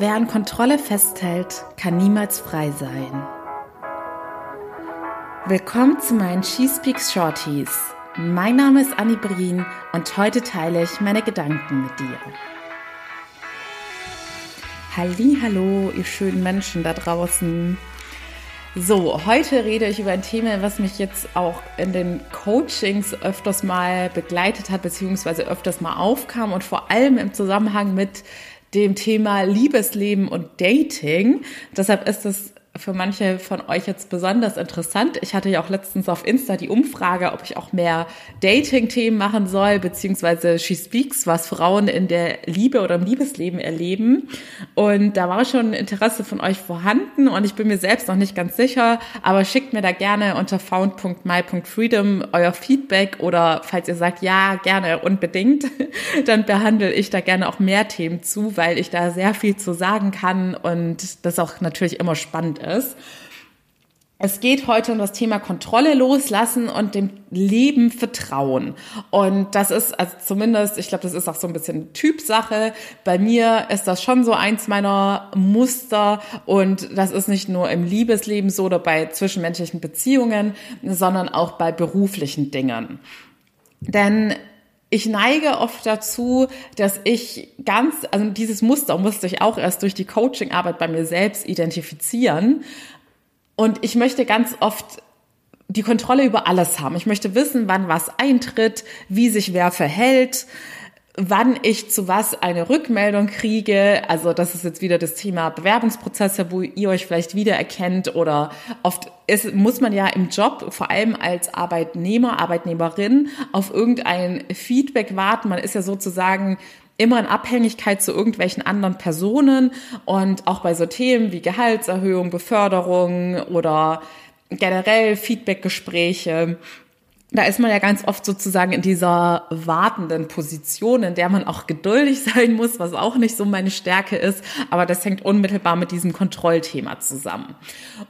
Wer an Kontrolle festhält, kann niemals frei sein. Willkommen zu meinen She Speaks Shorties. Mein Name ist Annie Brien und heute teile ich meine Gedanken mit dir. Hallo, ihr schönen Menschen da draußen. So, heute rede ich über ein Thema, was mich jetzt auch in den Coachings öfters mal begleitet hat, beziehungsweise öfters mal aufkam und vor allem im Zusammenhang mit dem Thema Liebesleben und Dating. Deshalb ist es für manche von euch jetzt besonders interessant. Ich hatte ja auch letztens auf Insta die Umfrage, ob ich auch mehr Dating-Themen machen soll, beziehungsweise She Speaks, was Frauen in der Liebe oder im Liebesleben erleben. Und da war schon Interesse von euch vorhanden und ich bin mir selbst noch nicht ganz sicher, aber schickt mir da gerne unter found.my.freedom euer Feedback oder falls ihr sagt, ja, gerne, unbedingt, dann behandle ich da gerne auch mehr Themen zu, weil ich da sehr viel zu sagen kann und das auch natürlich immer spannend ist ist. Es geht heute um das Thema Kontrolle loslassen und dem Leben vertrauen. Und das ist also zumindest, ich glaube, das ist auch so ein bisschen Typsache. Bei mir ist das schon so eins meiner Muster und das ist nicht nur im Liebesleben so oder bei zwischenmenschlichen Beziehungen, sondern auch bei beruflichen Dingen. Denn ich neige oft dazu, dass ich ganz, also dieses Muster musste ich auch erst durch die Coachingarbeit bei mir selbst identifizieren. Und ich möchte ganz oft die Kontrolle über alles haben. Ich möchte wissen, wann was eintritt, wie sich wer verhält wann ich zu was eine Rückmeldung kriege. Also das ist jetzt wieder das Thema Bewerbungsprozesse, wo ihr euch vielleicht wiedererkennt oder oft ist, muss man ja im Job, vor allem als Arbeitnehmer, Arbeitnehmerin, auf irgendein Feedback warten. Man ist ja sozusagen immer in Abhängigkeit zu irgendwelchen anderen Personen und auch bei so Themen wie Gehaltserhöhung, Beförderung oder generell Feedbackgespräche da ist man ja ganz oft sozusagen in dieser wartenden Position, in der man auch geduldig sein muss, was auch nicht so meine Stärke ist. Aber das hängt unmittelbar mit diesem Kontrollthema zusammen.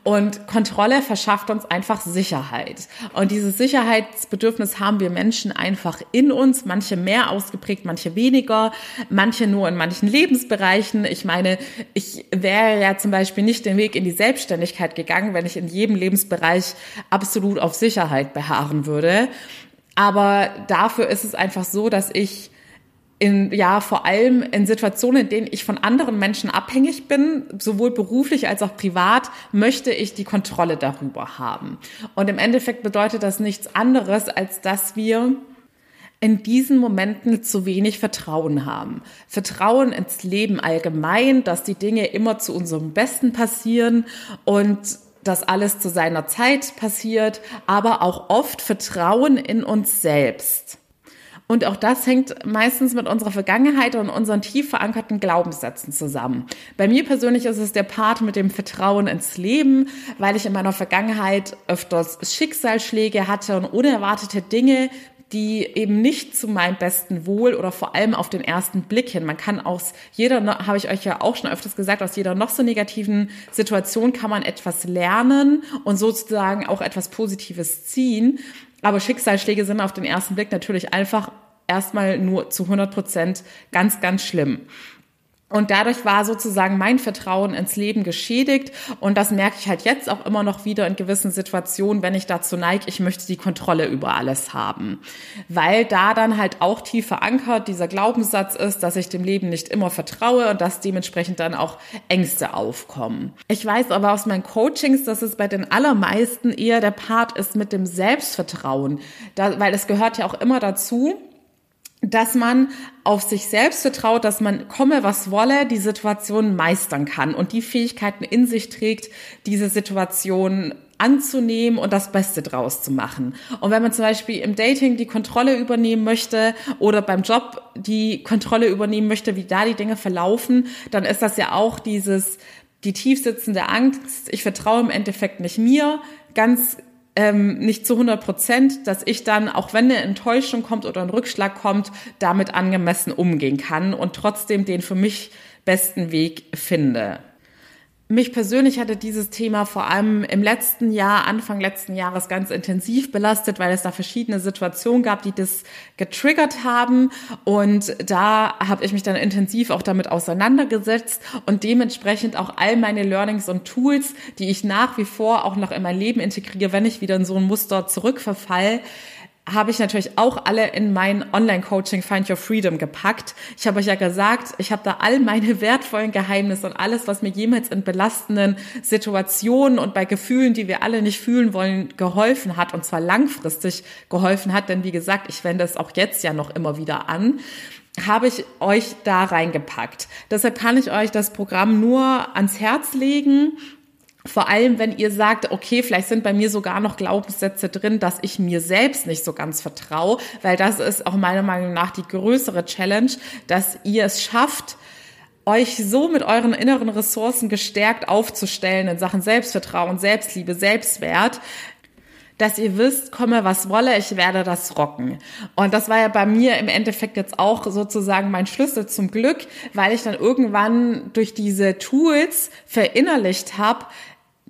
Und Kontrolle verschafft uns einfach Sicherheit. Und dieses Sicherheitsbedürfnis haben wir Menschen einfach in uns. Manche mehr ausgeprägt, manche weniger, manche nur in manchen Lebensbereichen. Ich meine, ich wäre ja zum Beispiel nicht den Weg in die Selbstständigkeit gegangen, wenn ich in jedem Lebensbereich absolut auf Sicherheit beharren würde würde. Aber dafür ist es einfach so, dass ich in, ja, vor allem in Situationen, in denen ich von anderen Menschen abhängig bin, sowohl beruflich als auch privat, möchte ich die Kontrolle darüber haben. Und im Endeffekt bedeutet das nichts anderes, als dass wir in diesen Momenten zu wenig Vertrauen haben. Vertrauen ins Leben allgemein, dass die Dinge immer zu unserem Besten passieren und dass alles zu seiner Zeit passiert, aber auch oft Vertrauen in uns selbst. Und auch das hängt meistens mit unserer Vergangenheit und unseren tief verankerten Glaubenssätzen zusammen. Bei mir persönlich ist es der Part mit dem Vertrauen ins Leben, weil ich in meiner Vergangenheit öfters Schicksalsschläge hatte und unerwartete Dinge, die eben nicht zu meinem besten Wohl oder vor allem auf den ersten Blick hin. Man kann aus jeder, habe ich euch ja auch schon öfters gesagt, aus jeder noch so negativen Situation kann man etwas lernen und sozusagen auch etwas Positives ziehen. Aber Schicksalsschläge sind auf den ersten Blick natürlich einfach erstmal nur zu 100 Prozent ganz, ganz schlimm. Und dadurch war sozusagen mein Vertrauen ins Leben geschädigt. Und das merke ich halt jetzt auch immer noch wieder in gewissen Situationen, wenn ich dazu neige, ich möchte die Kontrolle über alles haben. Weil da dann halt auch tief verankert dieser Glaubenssatz ist, dass ich dem Leben nicht immer vertraue und dass dementsprechend dann auch Ängste aufkommen. Ich weiß aber aus meinen Coachings, dass es bei den allermeisten eher der Part ist mit dem Selbstvertrauen. Da, weil es gehört ja auch immer dazu, dass man auf sich selbst vertraut, dass man komme, was wolle, die Situation meistern kann und die Fähigkeiten in sich trägt, diese Situation anzunehmen und das Beste draus zu machen. Und wenn man zum Beispiel im Dating die Kontrolle übernehmen möchte oder beim Job die Kontrolle übernehmen möchte, wie da die Dinge verlaufen, dann ist das ja auch dieses, die tiefsitzende Angst, ich vertraue im Endeffekt nicht mir, ganz ähm, nicht zu 100 Prozent, dass ich dann, auch wenn eine Enttäuschung kommt oder ein Rückschlag kommt, damit angemessen umgehen kann und trotzdem den für mich besten Weg finde. Mich persönlich hatte dieses Thema vor allem im letzten Jahr, Anfang letzten Jahres ganz intensiv belastet, weil es da verschiedene Situationen gab, die das getriggert haben. Und da habe ich mich dann intensiv auch damit auseinandergesetzt und dementsprechend auch all meine Learnings und Tools, die ich nach wie vor auch noch in mein Leben integriere, wenn ich wieder in so ein Muster zurückverfall, habe ich natürlich auch alle in mein Online-Coaching Find Your Freedom gepackt. Ich habe euch ja gesagt, ich habe da all meine wertvollen Geheimnisse und alles, was mir jemals in belastenden Situationen und bei Gefühlen, die wir alle nicht fühlen wollen, geholfen hat und zwar langfristig geholfen hat, denn wie gesagt, ich wende es auch jetzt ja noch immer wieder an habe ich euch da reingepackt. Deshalb kann ich euch das Programm nur ans Herz legen vor allem, wenn ihr sagt, okay, vielleicht sind bei mir sogar noch Glaubenssätze drin, dass ich mir selbst nicht so ganz vertraue, weil das ist auch meiner Meinung nach die größere Challenge, dass ihr es schafft, euch so mit euren inneren Ressourcen gestärkt aufzustellen in Sachen Selbstvertrauen, Selbstliebe, Selbstwert, dass ihr wisst, komme was wolle, ich werde das rocken. Und das war ja bei mir im Endeffekt jetzt auch sozusagen mein Schlüssel zum Glück, weil ich dann irgendwann durch diese Tools verinnerlicht habe,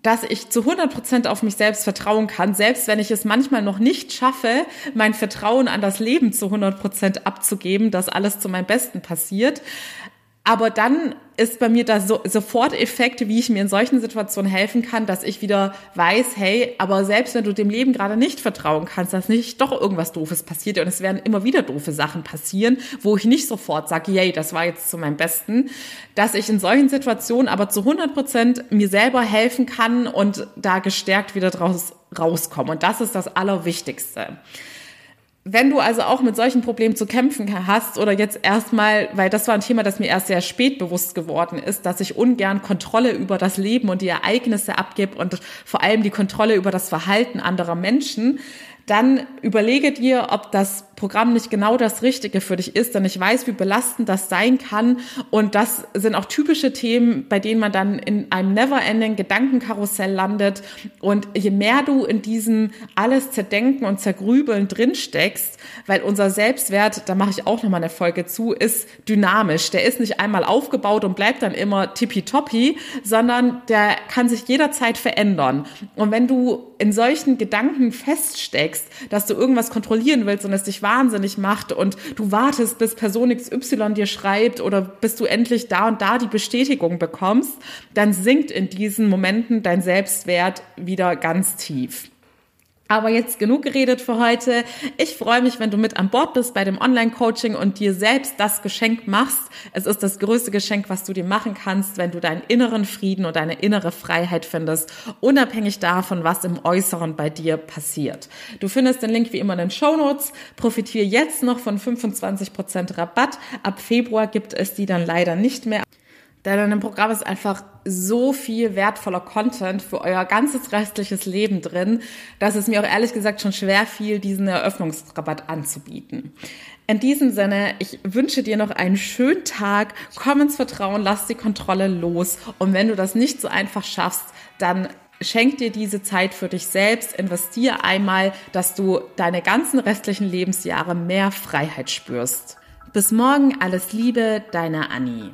dass ich zu 100 Prozent auf mich selbst vertrauen kann, selbst wenn ich es manchmal noch nicht schaffe, mein Vertrauen an das Leben zu 100 Prozent abzugeben, dass alles zu meinem Besten passiert. Aber dann ist bei mir da so, sofort Effekte, wie ich mir in solchen Situationen helfen kann, dass ich wieder weiß, hey, aber selbst wenn du dem Leben gerade nicht vertrauen kannst, dass nicht doch irgendwas Doofes passiert und es werden immer wieder doofe Sachen passieren, wo ich nicht sofort sage, yay, das war jetzt zu meinem Besten, dass ich in solchen Situationen aber zu 100 Prozent mir selber helfen kann und da gestärkt wieder draus rauskomme. Und das ist das Allerwichtigste. Wenn du also auch mit solchen Problemen zu kämpfen hast oder jetzt erstmal, weil das war ein Thema, das mir erst sehr spät bewusst geworden ist, dass ich ungern Kontrolle über das Leben und die Ereignisse abgebe und vor allem die Kontrolle über das Verhalten anderer Menschen, dann überlege dir, ob das Programm nicht genau das Richtige für dich ist, denn ich weiß, wie belastend das sein kann. Und das sind auch typische Themen, bei denen man dann in einem never-ending Gedankenkarussell landet. Und je mehr du in diesem alles zerdenken und zergrübeln drinsteckst, weil unser Selbstwert, da mache ich auch nochmal eine Folge zu, ist dynamisch. Der ist nicht einmal aufgebaut und bleibt dann immer tippitoppi, sondern der kann sich jederzeit verändern. Und wenn du in solchen Gedanken feststeckst, dass du irgendwas kontrollieren willst und es dich wahnsinnig macht und du wartest, bis Person XY dir schreibt oder bis du endlich da und da die Bestätigung bekommst, dann sinkt in diesen Momenten dein Selbstwert wieder ganz tief. Aber jetzt genug geredet für heute. Ich freue mich, wenn du mit an Bord bist bei dem Online-Coaching und dir selbst das Geschenk machst. Es ist das größte Geschenk, was du dir machen kannst, wenn du deinen inneren Frieden und deine innere Freiheit findest, unabhängig davon, was im Äußeren bei dir passiert. Du findest den Link wie immer in den Show Notes. Profitiere jetzt noch von 25% Rabatt. Ab Februar gibt es die dann leider nicht mehr. Denn in dem Programm ist einfach so viel wertvoller Content für euer ganzes restliches Leben drin, dass es mir auch ehrlich gesagt schon schwer fiel, diesen Eröffnungsrabatt anzubieten. In diesem Sinne, ich wünsche dir noch einen schönen Tag, komm ins Vertrauen, lass die Kontrolle los und wenn du das nicht so einfach schaffst, dann schenk dir diese Zeit für dich selbst, investier einmal, dass du deine ganzen restlichen Lebensjahre mehr Freiheit spürst. Bis morgen, alles Liebe, deine Annie.